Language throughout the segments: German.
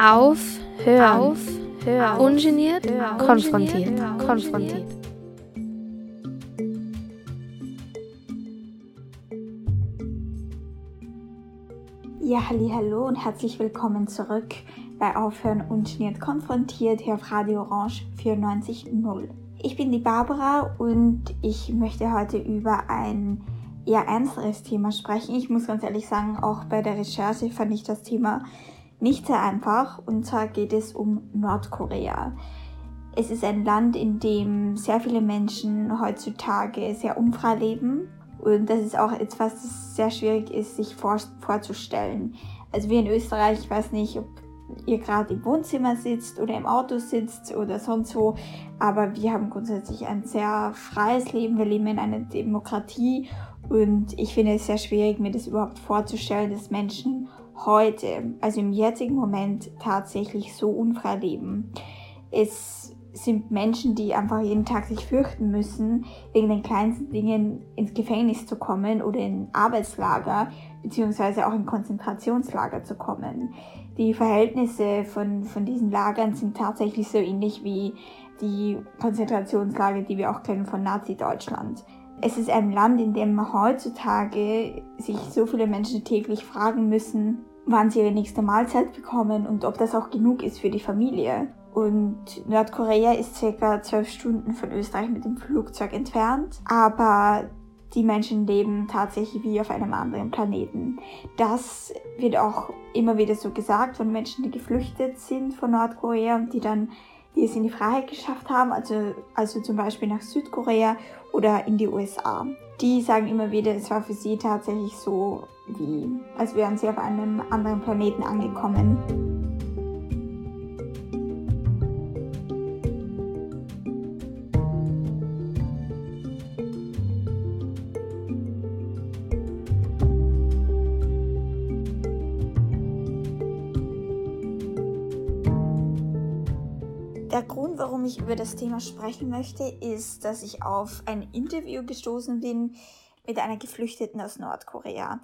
Auf, hören, auf, hören. ungeniert, hören. konfrontiert, konfrontiert. Ja, halli, hallo und herzlich willkommen zurück bei Aufhören ungeniert konfrontiert hier auf Radio Orange 94.0. Ich bin die Barbara und ich möchte heute über ein eher ernsteres Thema sprechen. Ich muss ganz ehrlich sagen, auch bei der Recherche fand ich das Thema nicht sehr einfach. Und zwar geht es um Nordkorea. Es ist ein Land, in dem sehr viele Menschen heutzutage sehr unfrei leben. Und das ist auch etwas, das sehr schwierig ist, sich vor, vorzustellen. Also wir in Österreich, ich weiß nicht, ob ihr gerade im Wohnzimmer sitzt oder im Auto sitzt oder sonst wo, aber wir haben grundsätzlich ein sehr freies Leben. Wir leben in einer Demokratie und ich finde es sehr schwierig, mir das überhaupt vorzustellen, dass Menschen heute, also im jetzigen Moment, tatsächlich so unfrei leben. Es sind Menschen, die einfach jeden Tag sich fürchten müssen, wegen den kleinsten Dingen ins Gefängnis zu kommen oder in Arbeitslager, beziehungsweise auch in Konzentrationslager zu kommen. Die Verhältnisse von, von diesen Lagern sind tatsächlich so ähnlich wie die Konzentrationslager, die wir auch kennen von Nazi-Deutschland. Es ist ein Land, in dem heutzutage sich so viele Menschen täglich fragen müssen, wann sie ihre nächste Mahlzeit bekommen und ob das auch genug ist für die Familie. Und Nordkorea ist circa zwölf Stunden von Österreich mit dem Flugzeug entfernt, aber die Menschen leben tatsächlich wie auf einem anderen Planeten. Das wird auch immer wieder so gesagt von Menschen, die geflüchtet sind von Nordkorea und die dann die es in die Freiheit geschafft haben, also, also zum Beispiel nach Südkorea oder in die USA. Die sagen immer wieder, es war für sie tatsächlich so, wie als wären sie auf einem anderen Planeten angekommen. Der Grund, warum ich über das Thema sprechen möchte, ist, dass ich auf ein Interview gestoßen bin mit einer Geflüchteten aus Nordkorea.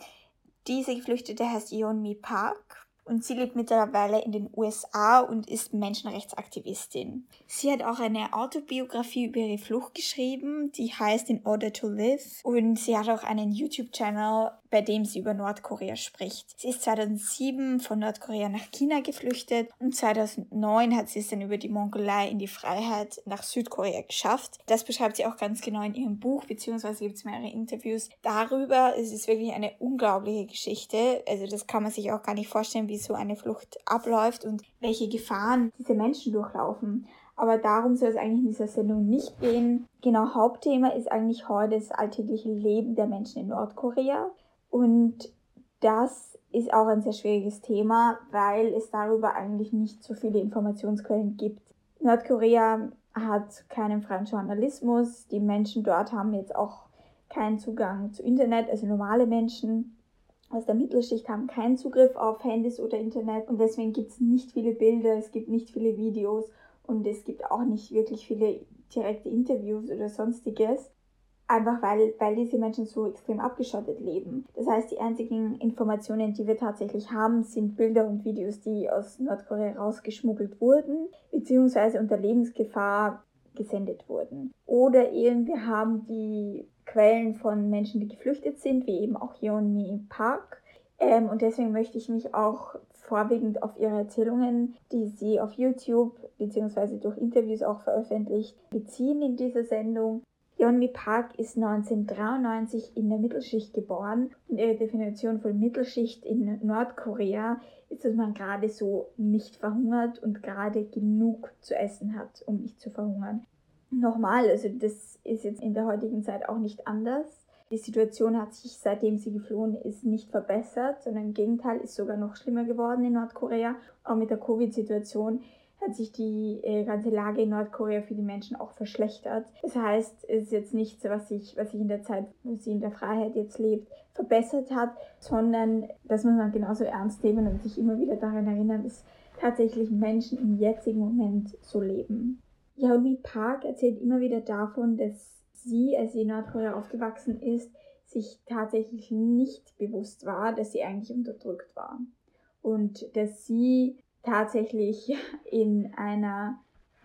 Diese Geflüchtete heißt Yeonmi Park und sie lebt mittlerweile in den USA und ist Menschenrechtsaktivistin. Sie hat auch eine Autobiografie über ihre Flucht geschrieben, die heißt In Order to Live und sie hat auch einen YouTube-Channel, bei dem sie über Nordkorea spricht. Sie ist 2007 von Nordkorea nach China geflüchtet und 2009 hat sie es dann über die Mongolei in die Freiheit nach Südkorea geschafft. Das beschreibt sie auch ganz genau in ihrem Buch, beziehungsweise gibt es mehrere Interviews darüber. Es ist wirklich eine unglaubliche Geschichte. Also das kann man sich auch gar nicht vorstellen, wie wie so eine Flucht abläuft und welche Gefahren diese Menschen durchlaufen. Aber darum soll es eigentlich in dieser Sendung nicht gehen. Genau, Hauptthema ist eigentlich heute das alltägliche Leben der Menschen in Nordkorea. Und das ist auch ein sehr schwieriges Thema, weil es darüber eigentlich nicht so viele Informationsquellen gibt. Nordkorea hat keinen freien Journalismus. Die Menschen dort haben jetzt auch keinen Zugang zu Internet, also normale Menschen aus der Mittelschicht haben keinen Zugriff auf Handys oder Internet und deswegen gibt es nicht viele Bilder, es gibt nicht viele Videos und es gibt auch nicht wirklich viele direkte Interviews oder sonstiges. Einfach weil, weil diese Menschen so extrem abgeschottet leben. Das heißt, die einzigen Informationen, die wir tatsächlich haben, sind Bilder und Videos, die aus Nordkorea rausgeschmuggelt wurden, beziehungsweise unter Lebensgefahr gesendet wurden. Oder eben wir haben die Quellen von Menschen, die geflüchtet sind, wie eben auch Yeonmi Park. Ähm, und deswegen möchte ich mich auch vorwiegend auf ihre Erzählungen, die sie auf YouTube bzw. durch Interviews auch veröffentlicht, beziehen in dieser Sendung. Yeonmi Park ist 1993 in der Mittelschicht geboren und ihre Definition von Mittelschicht in Nordkorea ist, dass man gerade so nicht verhungert und gerade genug zu essen hat, um nicht zu verhungern normal. Also das ist jetzt in der heutigen Zeit auch nicht anders. Die Situation hat sich seitdem sie geflohen ist nicht verbessert, sondern im Gegenteil ist sogar noch schlimmer geworden in Nordkorea. Auch mit der Covid-Situation hat sich die äh, ganze Lage in Nordkorea für die Menschen auch verschlechtert. Das heißt, es ist jetzt nichts, was sich, was sich in der Zeit, wo sie in der Freiheit jetzt lebt, verbessert hat, sondern das muss man genauso ernst nehmen und sich immer wieder daran erinnern, dass tatsächlich Menschen im jetzigen Moment so leben. Yeonmi Park erzählt immer wieder davon, dass sie, als sie in Nordkorea aufgewachsen ist, sich tatsächlich nicht bewusst war, dass sie eigentlich unterdrückt war. Und dass sie tatsächlich in einer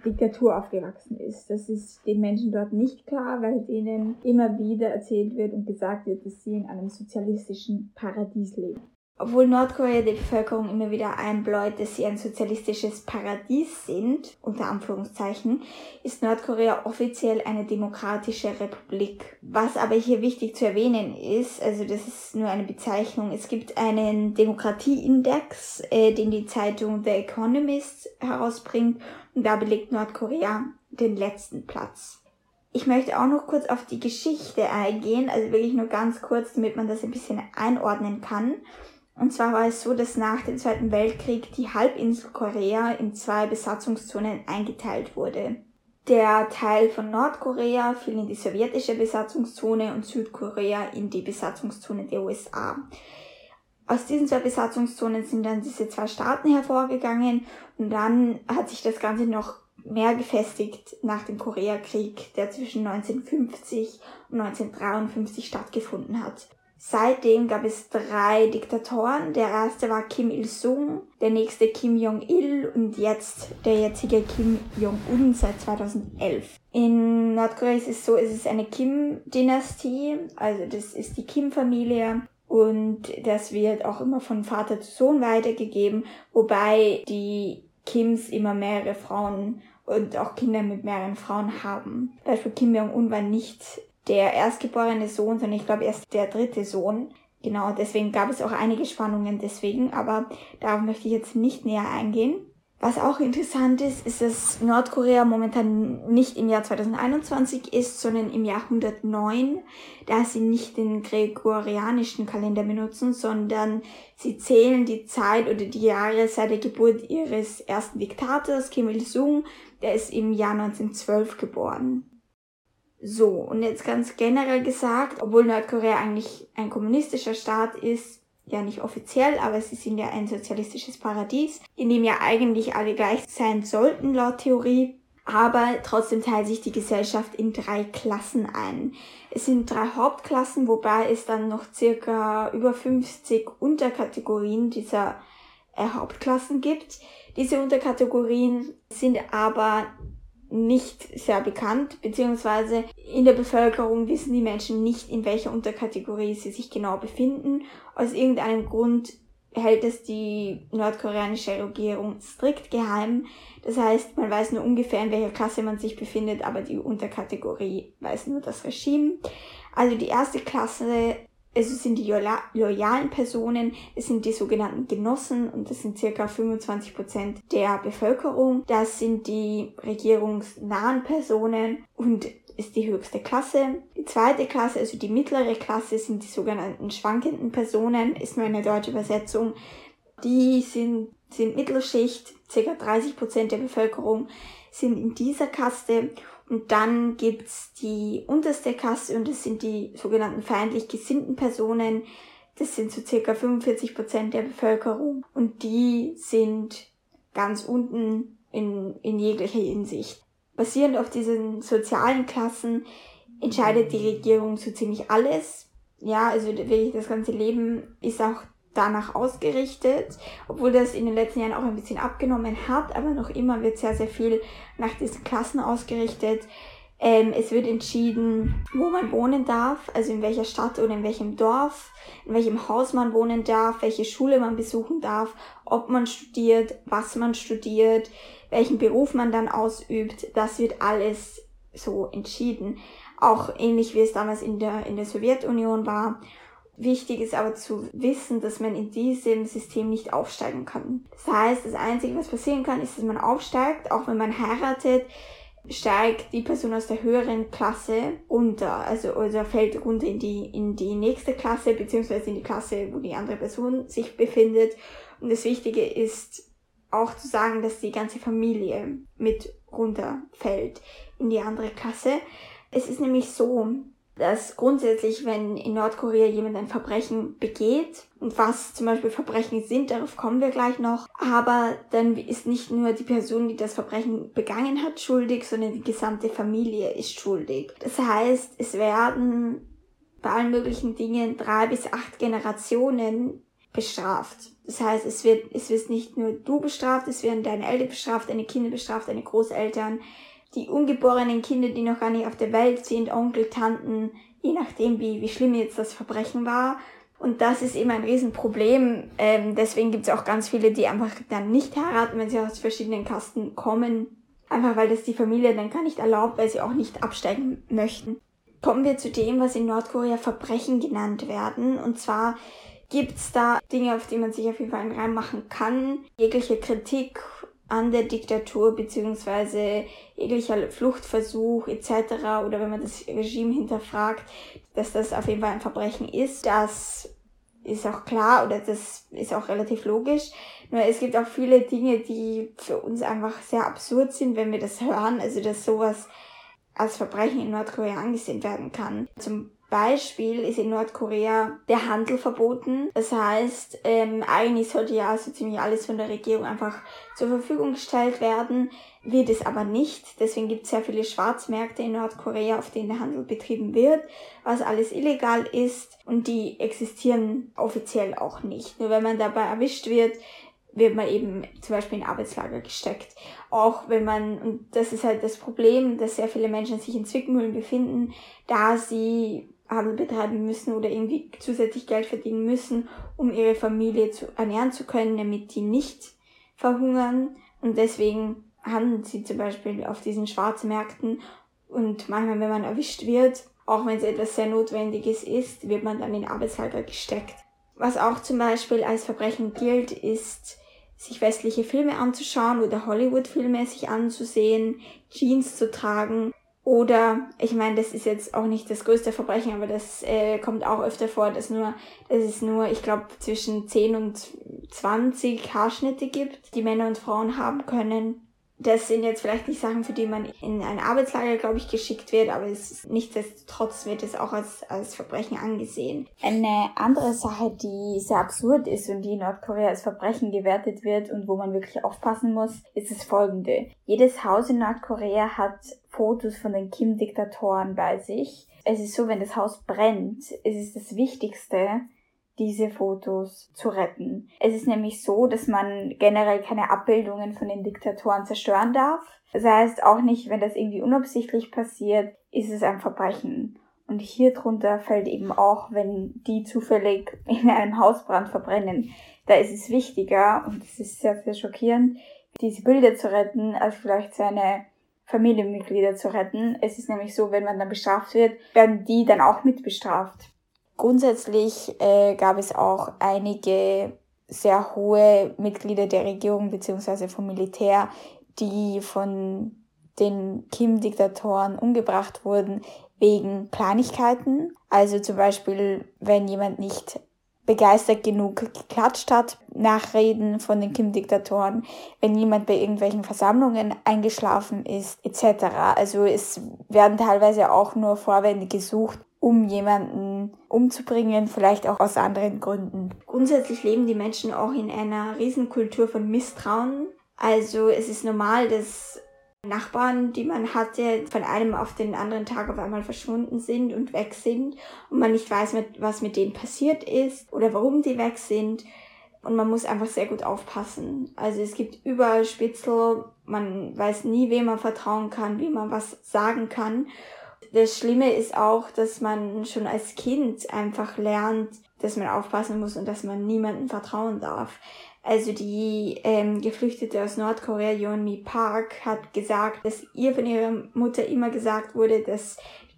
Diktatur aufgewachsen ist. Das ist den Menschen dort nicht klar, weil denen immer wieder erzählt wird und gesagt wird, dass sie in einem sozialistischen Paradies leben. Obwohl Nordkorea die Bevölkerung immer wieder einbläut, dass sie ein sozialistisches Paradies sind, unter Anführungszeichen, ist Nordkorea offiziell eine demokratische Republik. Was aber hier wichtig zu erwähnen ist, also das ist nur eine Bezeichnung, es gibt einen Demokratieindex, äh, den die Zeitung The Economist herausbringt und da belegt Nordkorea den letzten Platz. Ich möchte auch noch kurz auf die Geschichte eingehen, also wirklich nur ganz kurz, damit man das ein bisschen einordnen kann. Und zwar war es so, dass nach dem Zweiten Weltkrieg die Halbinsel Korea in zwei Besatzungszonen eingeteilt wurde. Der Teil von Nordkorea fiel in die sowjetische Besatzungszone und Südkorea in die Besatzungszone der USA. Aus diesen zwei Besatzungszonen sind dann diese zwei Staaten hervorgegangen und dann hat sich das Ganze noch mehr gefestigt nach dem Koreakrieg, der zwischen 1950 und 1953 stattgefunden hat. Seitdem gab es drei Diktatoren. Der erste war Kim Il-sung, der nächste Kim Jong-il und jetzt der jetzige Kim Jong-un seit 2011. In Nordkorea ist es so, es ist eine Kim-Dynastie, also das ist die Kim-Familie und das wird auch immer von Vater zu Sohn weitergegeben, wobei die Kims immer mehrere Frauen und auch Kinder mit mehreren Frauen haben. Beispiel Kim Jong-un war nicht der erstgeborene Sohn, sondern ich glaube erst der dritte Sohn. Genau, deswegen gab es auch einige Spannungen deswegen, aber darauf möchte ich jetzt nicht näher eingehen. Was auch interessant ist, ist, dass Nordkorea momentan nicht im Jahr 2021 ist, sondern im Jahr 109, da sie nicht den gregorianischen Kalender benutzen, sondern sie zählen die Zeit oder die Jahre seit der Geburt ihres ersten Diktators, Kim Il-sung, der ist im Jahr 1912 geboren. So, und jetzt ganz generell gesagt, obwohl Nordkorea eigentlich ein kommunistischer Staat ist, ja nicht offiziell, aber sie sind ja ein sozialistisches Paradies, in dem ja eigentlich alle gleich sein sollten laut Theorie. Aber trotzdem teilt sich die Gesellschaft in drei Klassen ein. Es sind drei Hauptklassen, wobei es dann noch circa über 50 Unterkategorien dieser äh, Hauptklassen gibt. Diese Unterkategorien sind aber nicht sehr bekannt, beziehungsweise in der Bevölkerung wissen die Menschen nicht, in welcher Unterkategorie sie sich genau befinden. Aus irgendeinem Grund hält es die nordkoreanische Regierung strikt geheim. Das heißt, man weiß nur ungefähr, in welcher Klasse man sich befindet, aber die Unterkategorie weiß nur das Regime. Also die erste Klasse es sind die loyalen Personen, es sind die sogenannten Genossen und das sind circa 25 Prozent der Bevölkerung. Das sind die regierungsnahen Personen und ist die höchste Klasse. Die zweite Klasse, also die mittlere Klasse, sind die sogenannten schwankenden Personen, ist nur eine deutsche Übersetzung. Die sind, sind Mittelschicht, circa 30 Prozent der Bevölkerung sind in dieser Kaste und dann gibt's die unterste Kasse und das sind die sogenannten feindlich gesinnten Personen. Das sind so circa 45 Prozent der Bevölkerung und die sind ganz unten in, in jeglicher Hinsicht. Basierend auf diesen sozialen Klassen entscheidet die Regierung so ziemlich alles. Ja, also wirklich das ganze Leben ist auch danach ausgerichtet, obwohl das in den letzten Jahren auch ein bisschen abgenommen hat, aber noch immer wird sehr, sehr viel nach diesen Klassen ausgerichtet. Ähm, es wird entschieden, wo man wohnen darf, also in welcher Stadt oder in welchem Dorf, in welchem Haus man wohnen darf, welche Schule man besuchen darf, ob man studiert, was man studiert, welchen Beruf man dann ausübt. Das wird alles so entschieden. Auch ähnlich wie es damals in der, in der Sowjetunion war. Wichtig ist aber zu wissen, dass man in diesem System nicht aufsteigen kann. Das heißt, das Einzige, was passieren kann, ist, dass man aufsteigt. Auch wenn man heiratet, steigt die Person aus der höheren Klasse runter. Also, also fällt runter in die, in die nächste Klasse, beziehungsweise in die Klasse, wo die andere Person sich befindet. Und das Wichtige ist auch zu sagen, dass die ganze Familie mit runterfällt in die andere Klasse. Es ist nämlich so, dass grundsätzlich, wenn in Nordkorea jemand ein Verbrechen begeht, und was zum Beispiel Verbrechen sind, darauf kommen wir gleich noch, aber dann ist nicht nur die Person, die das Verbrechen begangen hat, schuldig, sondern die gesamte Familie ist schuldig. Das heißt, es werden bei allen möglichen Dingen drei bis acht Generationen bestraft. Das heißt, es wird, es wird nicht nur du bestraft, es werden deine Eltern bestraft, deine Kinder bestraft, deine Großeltern, die ungeborenen Kinder, die noch gar nicht auf der Welt sind, Onkel, Tanten, je nachdem, wie, wie schlimm jetzt das Verbrechen war. Und das ist eben ein Riesenproblem. Ähm, deswegen gibt es auch ganz viele, die einfach dann nicht heiraten, wenn sie aus verschiedenen Kasten kommen. Einfach weil das die Familie dann gar nicht erlaubt, weil sie auch nicht absteigen möchten. Kommen wir zu dem, was in Nordkorea Verbrechen genannt werden. Und zwar gibt's da Dinge, auf die man sich auf jeden Fall reinmachen kann. Jegliche Kritik an der Diktatur beziehungsweise jeglicher Fluchtversuch etc. oder wenn man das Regime hinterfragt, dass das auf jeden Fall ein Verbrechen ist. Das ist auch klar oder das ist auch relativ logisch. Nur es gibt auch viele Dinge, die für uns einfach sehr absurd sind, wenn wir das hören. Also dass sowas als Verbrechen in Nordkorea angesehen werden kann. Zum Beispiel ist in Nordkorea der Handel verboten. Das heißt, ähm, eigentlich sollte ja so ziemlich alles von der Regierung einfach zur Verfügung gestellt werden, wird es aber nicht. Deswegen gibt es sehr viele Schwarzmärkte in Nordkorea, auf denen der Handel betrieben wird, was alles illegal ist und die existieren offiziell auch nicht. Nur wenn man dabei erwischt wird, wird man eben zum Beispiel in Arbeitslager gesteckt. Auch wenn man, und das ist halt das Problem, dass sehr viele Menschen sich in Zwickmühlen befinden, da sie Handel betreiben müssen oder irgendwie zusätzlich Geld verdienen müssen, um ihre Familie zu ernähren zu können, damit die nicht verhungern. Und deswegen handeln sie zum Beispiel auf diesen Schwarzmärkten. Und manchmal, wenn man erwischt wird, auch wenn es etwas sehr Notwendiges ist, wird man dann in Arbeitslager gesteckt. Was auch zum Beispiel als Verbrechen gilt, ist, sich westliche Filme anzuschauen oder Hollywood-Filme sich anzusehen, Jeans zu tragen, oder, ich meine, das ist jetzt auch nicht das größte Verbrechen, aber das äh, kommt auch öfter vor, dass nur, dass es nur, ich glaube, zwischen 10 und 20 Haarschnitte gibt, die Männer und Frauen haben können das sind jetzt vielleicht nicht Sachen, für die man in ein Arbeitslager, glaube ich, geschickt wird, aber es ist, nichtsdestotrotz wird es auch als, als Verbrechen angesehen. Eine andere Sache, die sehr absurd ist und die in Nordkorea als Verbrechen gewertet wird und wo man wirklich aufpassen muss, ist das folgende. Jedes Haus in Nordkorea hat Fotos von den Kim-Diktatoren bei sich. Es ist so, wenn das Haus brennt, es ist das Wichtigste, diese Fotos zu retten. Es ist nämlich so, dass man generell keine Abbildungen von den Diktatoren zerstören darf. Das heißt auch nicht, wenn das irgendwie unabsichtlich passiert, ist es ein Verbrechen. Und hier drunter fällt eben auch, wenn die zufällig in einem Hausbrand verbrennen. Da ist es wichtiger, und es ist sehr, sehr schockierend, diese Bilder zu retten, als vielleicht seine Familienmitglieder zu retten. Es ist nämlich so, wenn man dann bestraft wird, werden die dann auch mit bestraft. Grundsätzlich äh, gab es auch einige sehr hohe Mitglieder der Regierung beziehungsweise vom Militär, die von den Kim-Diktatoren umgebracht wurden wegen Kleinigkeiten. Also zum Beispiel, wenn jemand nicht begeistert genug geklatscht hat, Nachreden von den Kim-Diktatoren, wenn jemand bei irgendwelchen Versammlungen eingeschlafen ist, etc. Also es werden teilweise auch nur Vorwände gesucht, um jemanden umzubringen, vielleicht auch aus anderen Gründen. Grundsätzlich leben die Menschen auch in einer Riesenkultur von Misstrauen. Also es ist normal, dass Nachbarn, die man hatte, von einem auf den anderen Tag auf einmal verschwunden sind und weg sind und man nicht weiß, was mit denen passiert ist oder warum die weg sind. Und man muss einfach sehr gut aufpassen. Also es gibt überall Spitzel, man weiß nie, wem man vertrauen kann, wie man was sagen kann das Schlimme ist auch, dass man schon als Kind einfach lernt, dass man aufpassen muss und dass man niemandem vertrauen darf. Also die ähm, Geflüchtete aus Nordkorea, Yeonmi Park, hat gesagt, dass ihr von ihrer Mutter immer gesagt wurde, dass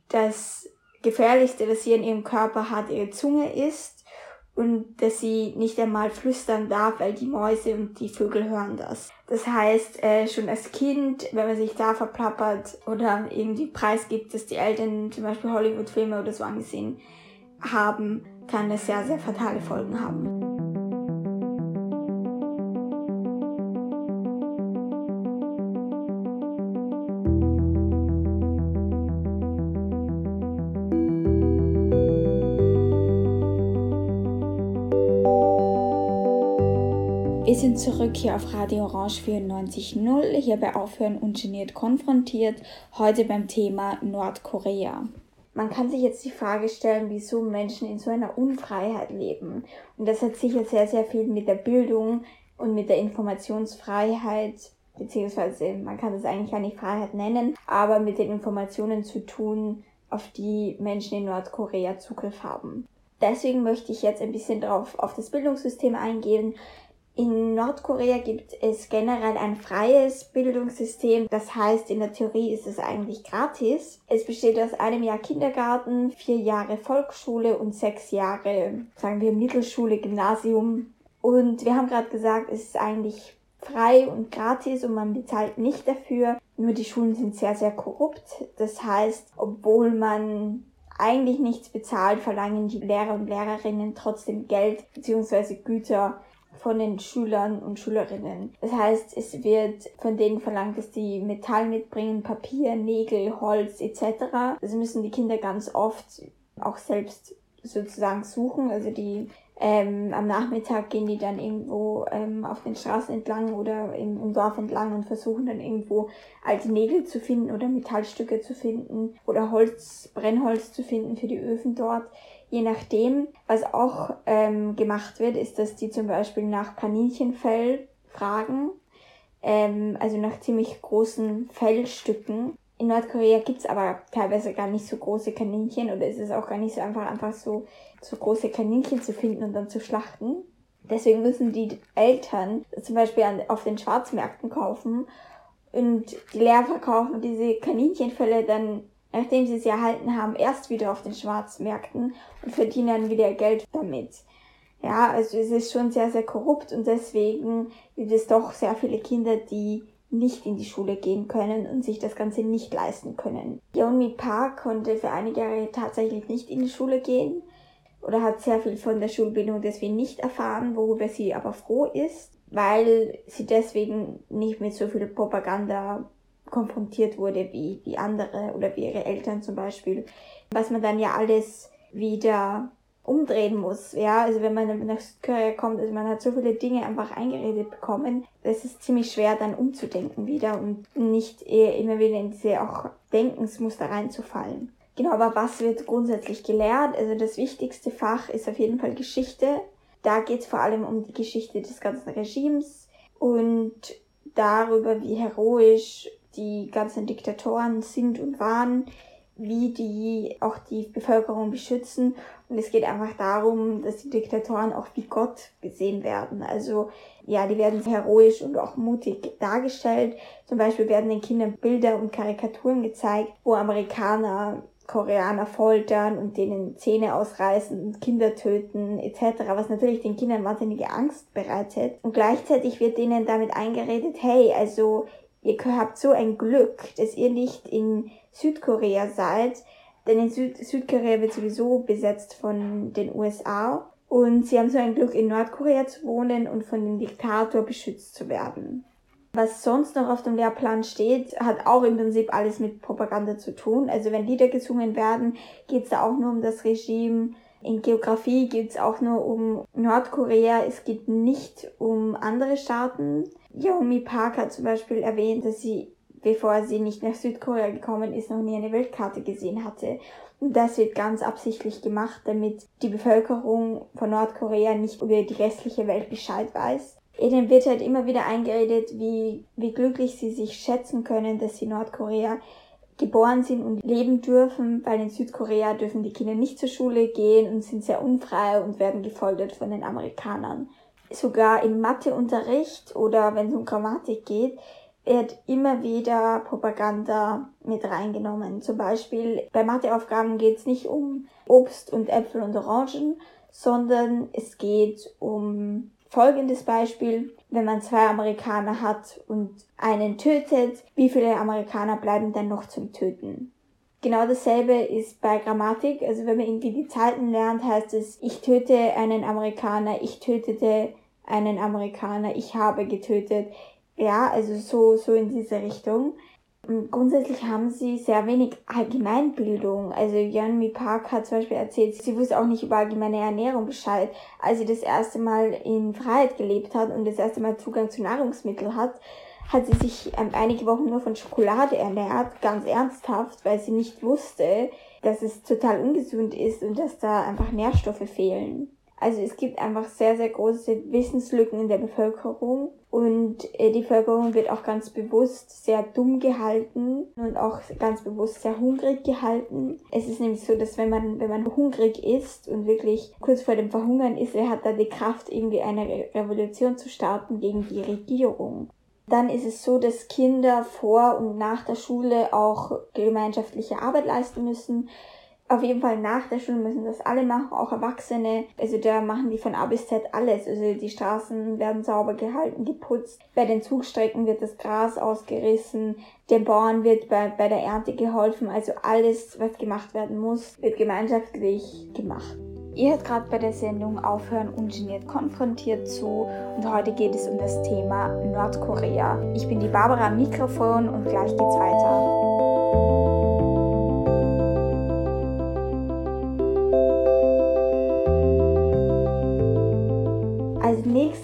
das Gefährlichste, was sie in ihrem Körper hat, ihre Zunge ist und dass sie nicht einmal flüstern darf, weil die Mäuse und die Vögel hören das. Das heißt, äh, schon als Kind, wenn man sich da verplappert oder irgendwie preisgibt, dass die Eltern zum Beispiel Hollywood-Filme oder so angesehen haben, kann das sehr, sehr fatale Folgen haben. Sind zurück hier auf Radio Orange 94.0, hier bei Aufhören ungeniert konfrontiert, heute beim Thema Nordkorea. man kann sich jetzt die Frage stellen, wieso Menschen in so einer Unfreiheit leben. Und das hat sicher sehr, sehr viel mit der Bildung und mit der Informationsfreiheit, beziehungsweise man kann das eigentlich gar nicht Freiheit nennen, aber mit den Informationen zu tun, auf die Menschen in Nordkorea Zugriff haben. Deswegen möchte ich jetzt ein bisschen drauf auf das Bildungssystem eingehen, in Nordkorea gibt es generell ein freies Bildungssystem. Das heißt, in der Theorie ist es eigentlich gratis. Es besteht aus einem Jahr Kindergarten, vier Jahre Volksschule und sechs Jahre, sagen wir, Mittelschule, Gymnasium. Und wir haben gerade gesagt, es ist eigentlich frei und gratis und man bezahlt nicht dafür. Nur die Schulen sind sehr, sehr korrupt. Das heißt, obwohl man eigentlich nichts bezahlt, verlangen die Lehrer und Lehrerinnen trotzdem Geld bzw. Güter von den Schülern und Schülerinnen. Das heißt, es wird von denen verlangt, dass die Metall mitbringen, Papier, Nägel, Holz etc. Das müssen die Kinder ganz oft auch selbst sozusagen suchen. Also die ähm, am Nachmittag gehen die dann irgendwo ähm, auf den Straßen entlang oder im, im Dorf entlang und versuchen dann irgendwo alte Nägel zu finden oder Metallstücke zu finden oder Holz, Brennholz zu finden für die Öfen dort je nachdem, was auch ähm, gemacht wird, ist, dass die zum Beispiel nach Kaninchenfell fragen, ähm, also nach ziemlich großen Fellstücken. In Nordkorea gibt's aber teilweise gar nicht so große Kaninchen oder ist es auch gar nicht so einfach, einfach so, so große Kaninchen zu finden und dann zu schlachten. Deswegen müssen die Eltern zum Beispiel an, auf den Schwarzmärkten kaufen und die Lehrer verkaufen diese Kaninchenfälle dann nachdem sie sie erhalten haben, erst wieder auf den Schwarzmärkten und verdienen dann wieder Geld damit. Ja, also es ist schon sehr, sehr korrupt und deswegen gibt es doch sehr viele Kinder, die nicht in die Schule gehen können und sich das Ganze nicht leisten können. Yeonmi Park konnte für einige Jahre tatsächlich nicht in die Schule gehen oder hat sehr viel von der Schulbildung deswegen nicht erfahren, worüber sie aber froh ist, weil sie deswegen nicht mit so viel Propaganda konfrontiert wurde wie, wie andere oder wie ihre Eltern zum Beispiel, was man dann ja alles wieder umdrehen muss. Ja, also wenn man nach Südkorea kommt, also man hat so viele Dinge einfach eingeredet bekommen, es ist ziemlich schwer dann umzudenken wieder und nicht eher immer wieder in diese auch Denkensmuster reinzufallen. Genau, aber was wird grundsätzlich gelehrt? Also das wichtigste Fach ist auf jeden Fall Geschichte. Da geht es vor allem um die Geschichte des ganzen Regimes und darüber, wie heroisch die ganzen Diktatoren sind und waren, wie die auch die Bevölkerung beschützen. Und es geht einfach darum, dass die Diktatoren auch wie Gott gesehen werden. Also ja, die werden heroisch und auch mutig dargestellt. Zum Beispiel werden den Kindern Bilder und Karikaturen gezeigt, wo Amerikaner Koreaner foltern und denen Zähne ausreißen und Kinder töten etc., was natürlich den Kindern wahnsinnige Angst bereitet. Und gleichzeitig wird denen damit eingeredet, hey, also ihr habt so ein Glück, dass ihr nicht in Südkorea seid, denn in Süd Südkorea wird sowieso besetzt von den USA und sie haben so ein Glück, in Nordkorea zu wohnen und von dem Diktator beschützt zu werden. Was sonst noch auf dem Lehrplan steht, hat auch im Prinzip alles mit Propaganda zu tun. Also wenn Lieder gesungen werden, geht es da auch nur um das Regime. In Geografie geht es auch nur um Nordkorea. Es geht nicht um andere Staaten. Yomi Park hat zum Beispiel erwähnt, dass sie, bevor sie nicht nach Südkorea gekommen ist, noch nie eine Weltkarte gesehen hatte. Und das wird ganz absichtlich gemacht, damit die Bevölkerung von Nordkorea nicht über die restliche Welt Bescheid weiß. Ihnen wird halt immer wieder eingeredet, wie, wie glücklich sie sich schätzen können, dass sie Nordkorea geboren sind und leben dürfen, weil in Südkorea dürfen die Kinder nicht zur Schule gehen und sind sehr unfrei und werden gefoltert von den Amerikanern sogar im Matheunterricht oder wenn es um Grammatik geht, wird immer wieder Propaganda mit reingenommen. Zum Beispiel bei Matheaufgaben geht es nicht um Obst und Äpfel und Orangen, sondern es geht um folgendes Beispiel. Wenn man zwei Amerikaner hat und einen tötet, wie viele Amerikaner bleiben dann noch zum Töten? Genau dasselbe ist bei Grammatik. Also wenn man irgendwie die Zeiten lernt, heißt es, ich töte einen Amerikaner, ich tötete einen Amerikaner, ich habe getötet. Ja, also so, so in diese Richtung. Und grundsätzlich haben sie sehr wenig Allgemeinbildung. Also Yeonmi Park hat zum Beispiel erzählt, sie wusste auch nicht über allgemeine Ernährung Bescheid. Als sie das erste Mal in Freiheit gelebt hat und das erste Mal Zugang zu Nahrungsmitteln hat, hat sie sich ähm, einige Wochen nur von Schokolade ernährt, ganz ernsthaft, weil sie nicht wusste, dass es total ungesund ist und dass da einfach Nährstoffe fehlen. Also es gibt einfach sehr, sehr große Wissenslücken in der Bevölkerung und äh, die Bevölkerung wird auch ganz bewusst sehr dumm gehalten und auch ganz bewusst sehr hungrig gehalten. Es ist nämlich so, dass wenn man, wenn man hungrig ist und wirklich kurz vor dem Verhungern ist, er hat da die Kraft, irgendwie eine Revolution zu starten gegen die Regierung. Dann ist es so, dass Kinder vor und nach der Schule auch gemeinschaftliche Arbeit leisten müssen auf jeden Fall nach der Schule müssen das alle machen, auch Erwachsene. Also da machen die von A bis Z alles. Also die Straßen werden sauber gehalten, geputzt. Bei den Zugstrecken wird das Gras ausgerissen. Den Bauern wird bei, bei der Ernte geholfen. Also alles, was gemacht werden muss, wird gemeinschaftlich gemacht. Ihr hört gerade bei der Sendung Aufhören ungeniert konfrontiert zu und heute geht es um das Thema Nordkorea. Ich bin die Barbara am Mikrofon und gleich geht's weiter.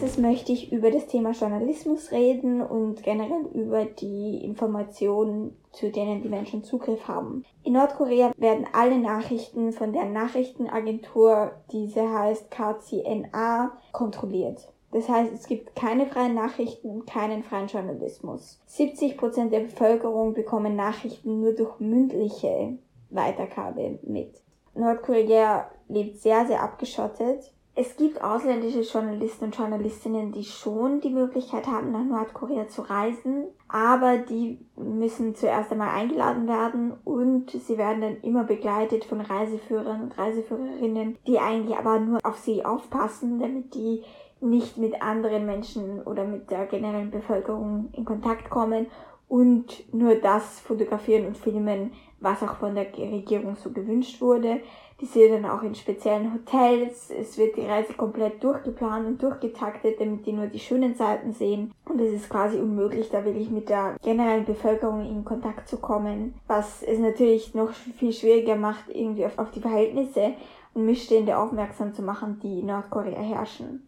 Nächstes möchte ich über das Thema Journalismus reden und generell über die Informationen, zu denen die Menschen Zugriff haben. In Nordkorea werden alle Nachrichten von der Nachrichtenagentur, diese heißt KCNA, kontrolliert. Das heißt, es gibt keine freien Nachrichten und keinen freien Journalismus. 70% der Bevölkerung bekommen Nachrichten nur durch mündliche Weitergabe mit. Nordkorea lebt sehr, sehr abgeschottet es gibt ausländische Journalisten und Journalistinnen, die schon die Möglichkeit haben, nach Nordkorea zu reisen, aber die müssen zuerst einmal eingeladen werden und sie werden dann immer begleitet von Reiseführern und Reiseführerinnen, die eigentlich aber nur auf sie aufpassen, damit die nicht mit anderen Menschen oder mit der generellen Bevölkerung in Kontakt kommen und nur das fotografieren und filmen, was auch von der Regierung so gewünscht wurde. Die sind dann auch in speziellen Hotels. Es wird die Reise komplett durchgeplant und durchgetaktet, damit die nur die schönen Seiten sehen. Und es ist quasi unmöglich, da wirklich mit der generellen Bevölkerung in Kontakt zu kommen. Was es natürlich noch viel schwieriger macht, irgendwie auf, auf die Verhältnisse und Missstände aufmerksam zu machen, die in Nordkorea herrschen.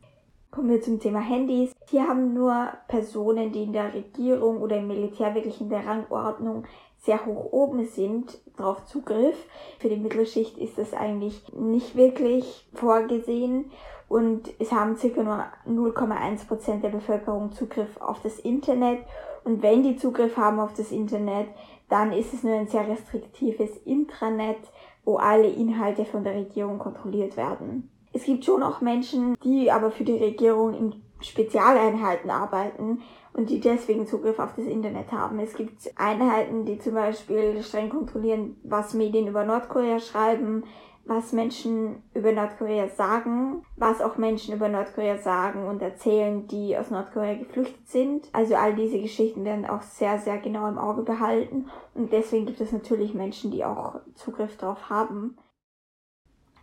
Kommen wir zum Thema Handys. Hier haben nur Personen, die in der Regierung oder im Militär wirklich in der Rangordnung sehr hoch oben sind, darauf Zugriff. Für die Mittelschicht ist das eigentlich nicht wirklich vorgesehen und es haben circa nur 0,1% der Bevölkerung Zugriff auf das Internet und wenn die Zugriff haben auf das Internet, dann ist es nur ein sehr restriktives Intranet, wo alle Inhalte von der Regierung kontrolliert werden. Es gibt schon auch Menschen, die aber für die Regierung in Spezialeinheiten arbeiten und die deswegen Zugriff auf das Internet haben. Es gibt Einheiten, die zum Beispiel streng kontrollieren, was Medien über Nordkorea schreiben, was Menschen über Nordkorea sagen, was auch Menschen über Nordkorea sagen und erzählen, die aus Nordkorea geflüchtet sind. Also all diese Geschichten werden auch sehr, sehr genau im Auge behalten und deswegen gibt es natürlich Menschen, die auch Zugriff darauf haben.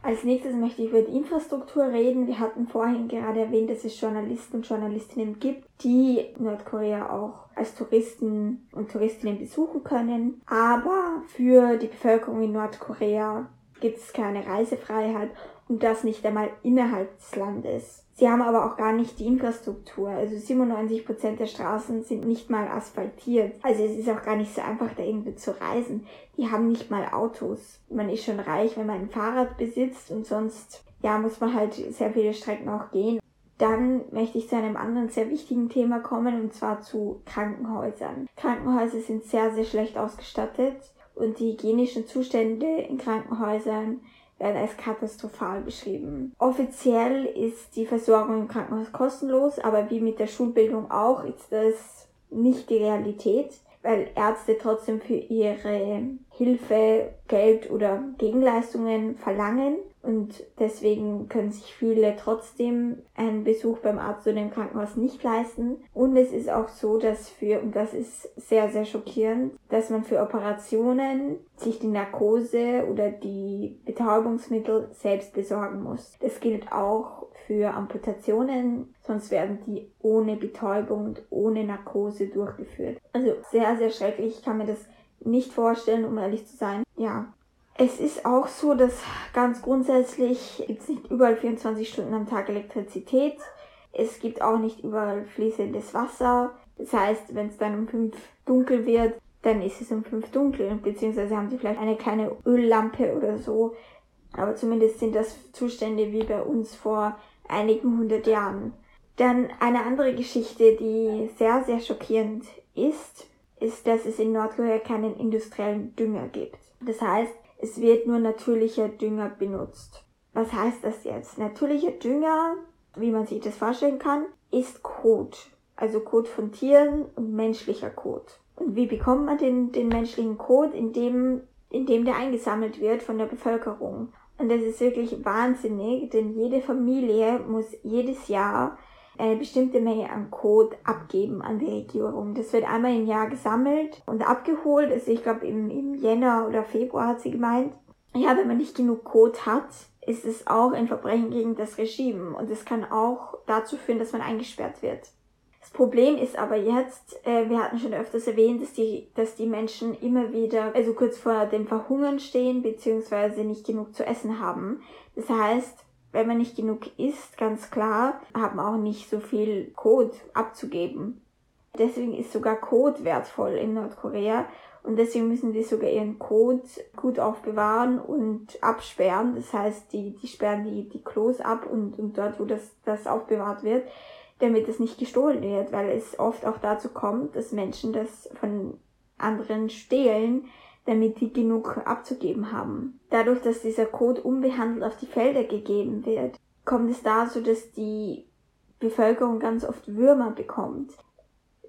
Als nächstes möchte ich über die Infrastruktur reden. Wir hatten vorhin gerade erwähnt, dass es Journalisten und Journalistinnen gibt, die Nordkorea auch als Touristen und Touristinnen besuchen können. Aber für die Bevölkerung in Nordkorea gibt es keine Reisefreiheit und das nicht einmal innerhalb des Landes. Sie haben aber auch gar nicht die Infrastruktur. Also 97 Prozent der Straßen sind nicht mal asphaltiert. Also es ist auch gar nicht so einfach, da irgendwie zu reisen. Die haben nicht mal Autos. Man ist schon reich, wenn man ein Fahrrad besitzt und sonst, ja, muss man halt sehr viele Strecken auch gehen. Dann möchte ich zu einem anderen sehr wichtigen Thema kommen und zwar zu Krankenhäusern. Krankenhäuser sind sehr, sehr schlecht ausgestattet und die hygienischen Zustände in Krankenhäusern werden als katastrophal beschrieben. Offiziell ist die Versorgung im Krankenhaus kostenlos, aber wie mit der Schulbildung auch ist das nicht die Realität, weil Ärzte trotzdem für ihre Hilfe Geld oder Gegenleistungen verlangen und deswegen können sich viele trotzdem einen Besuch beim Arzt oder im Krankenhaus nicht leisten. Und es ist auch so, dass für, und das ist sehr, sehr schockierend, dass man für Operationen sich die Narkose oder die Betäubungsmittel selbst besorgen muss. Das gilt auch für Amputationen, sonst werden die ohne Betäubung und ohne Narkose durchgeführt. Also sehr, sehr schrecklich. Ich kann mir das nicht vorstellen, um ehrlich zu sein. Ja, es ist auch so, dass ganz grundsätzlich gibt es nicht überall 24 Stunden am Tag Elektrizität. Es gibt auch nicht überall fließendes Wasser. Das heißt, wenn es dann um fünf dunkel wird, dann ist es um fünf dunkel, beziehungsweise haben sie vielleicht eine kleine Öllampe oder so. Aber zumindest sind das Zustände wie bei uns vor einigen hundert Jahren. Dann eine andere Geschichte, die sehr, sehr schockierend ist, ist, dass es in Nordkorea keinen industriellen Dünger gibt. Das heißt, es wird nur natürlicher Dünger benutzt. Was heißt das jetzt? Natürlicher Dünger, wie man sich das vorstellen kann, ist Kot. Also Kot von Tieren und menschlicher Kot. Und wie bekommt man den, den menschlichen Kot? Indem, indem der eingesammelt wird von der Bevölkerung. Und das ist wirklich wahnsinnig, denn jede Familie muss jedes Jahr eine bestimmte Menge an Code abgeben an die Regierung. Das wird einmal im Jahr gesammelt und abgeholt. Also ich glaube im, im Jänner oder Februar hat sie gemeint. Ja, wenn man nicht genug Code hat, ist es auch ein Verbrechen gegen das Regime und es kann auch dazu führen, dass man eingesperrt wird. Das Problem ist aber jetzt, äh, wir hatten schon öfters erwähnt, dass die, dass die Menschen immer wieder, also kurz vor dem Verhungern stehen, beziehungsweise nicht genug zu essen haben. Das heißt, wenn man nicht genug isst, ganz klar, haben auch nicht so viel Code abzugeben. Deswegen ist sogar Code wertvoll in Nordkorea und deswegen müssen die sogar ihren Code gut aufbewahren und absperren. Das heißt, die, die sperren die, die Klos ab und, und dort, wo das, das aufbewahrt wird, damit es nicht gestohlen wird, weil es oft auch dazu kommt, dass Menschen das von anderen stehlen, damit die genug abzugeben haben. Dadurch, dass dieser Code unbehandelt auf die Felder gegeben wird, kommt es dazu, dass die Bevölkerung ganz oft Würmer bekommt,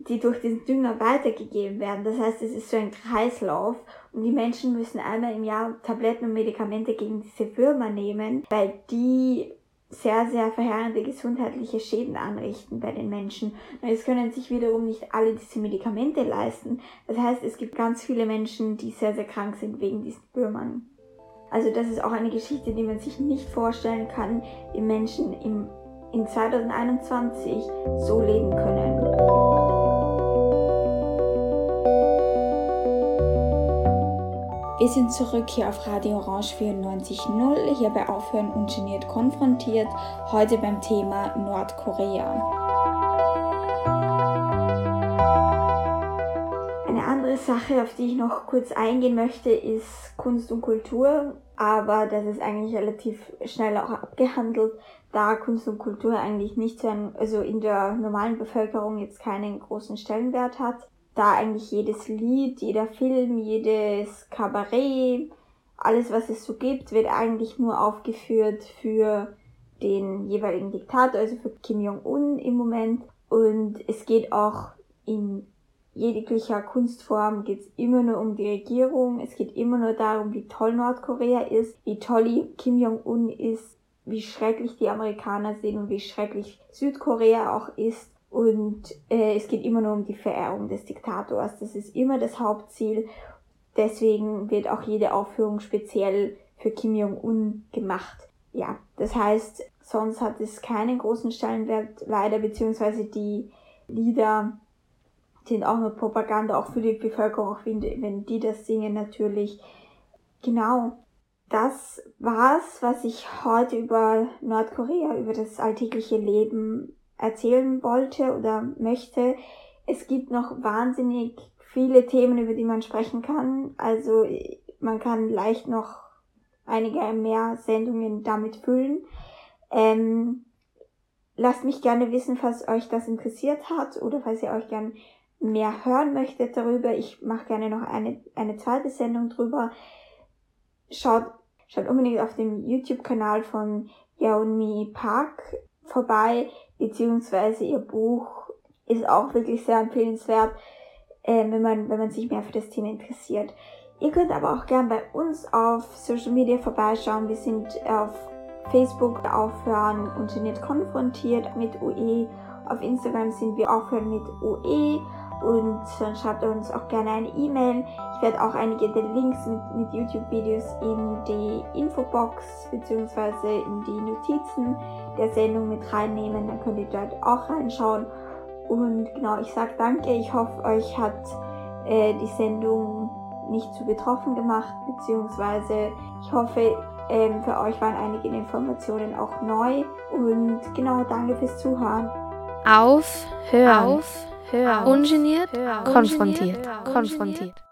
die durch den Dünger weitergegeben werden. Das heißt, es ist so ein Kreislauf und die Menschen müssen einmal im Jahr Tabletten und Medikamente gegen diese Würmer nehmen, weil die sehr, sehr verheerende gesundheitliche Schäden anrichten bei den Menschen. Es können sich wiederum nicht alle diese Medikamente leisten. Das heißt, es gibt ganz viele Menschen, die sehr, sehr krank sind wegen diesen Würmern. Also das ist auch eine Geschichte, die man sich nicht vorstellen kann, wie Menschen im, in 2021 so leben können. Wir sind zurück hier auf Radio Orange 94.0, hier bei Aufhören ungeniert konfrontiert, heute beim Thema Nordkorea. Eine andere Sache, auf die ich noch kurz eingehen möchte, ist Kunst und Kultur, aber das ist eigentlich relativ schnell auch abgehandelt, da Kunst und Kultur eigentlich nicht so ein, also in der normalen Bevölkerung jetzt keinen großen Stellenwert hat da eigentlich jedes Lied, jeder Film, jedes Kabarett, alles was es so gibt, wird eigentlich nur aufgeführt für den jeweiligen Diktator, also für Kim Jong-un im Moment. Und es geht auch in jeglicher Kunstform geht es immer nur um die Regierung. Es geht immer nur darum, wie toll Nordkorea ist, wie toll Kim Jong-un ist, wie schrecklich die Amerikaner sind und wie schrecklich Südkorea auch ist. Und äh, es geht immer nur um die Verehrung des Diktators. Das ist immer das Hauptziel. Deswegen wird auch jede Aufführung speziell für Kim Jong-un gemacht. Ja, das heißt, sonst hat es keinen großen Stellenwert leider, beziehungsweise die Lieder sind auch nur Propaganda, auch für die Bevölkerung, auch wenn, wenn die das singen natürlich. Genau, das war's, was ich heute über Nordkorea, über das alltägliche Leben erzählen wollte oder möchte. Es gibt noch wahnsinnig viele Themen, über die man sprechen kann. Also man kann leicht noch einige mehr Sendungen damit füllen. Ähm, lasst mich gerne wissen, falls euch das interessiert hat oder falls ihr euch gern mehr hören möchtet darüber. Ich mache gerne noch eine, eine zweite Sendung drüber. Schaut, schaut unbedingt auf dem YouTube-Kanal von Yaomi Park vorbei beziehungsweise ihr Buch ist auch wirklich sehr empfehlenswert, äh, wenn, man, wenn man sich mehr für das Thema interessiert. Ihr könnt aber auch gern bei uns auf Social Media vorbeischauen. Wir sind auf Facebook aufhören und geniert konfrontiert mit UE. Auf Instagram sind wir aufhören mit UE und dann schreibt uns auch gerne eine E-Mail. Ich werde auch einige der Links mit, mit YouTube-Videos in die Infobox bzw. in die Notizen der Sendung mit reinnehmen. Dann könnt ihr dort auch reinschauen. Und genau, ich sage danke. Ich hoffe, euch hat äh, die Sendung nicht zu betroffen gemacht, beziehungsweise ich hoffe, ähm, für euch waren einige Informationen auch neu. Und genau, danke fürs Zuhören. Auf, hör auf Hör. Ungeniert. Hör. Konfrontiert. Konfrontiert.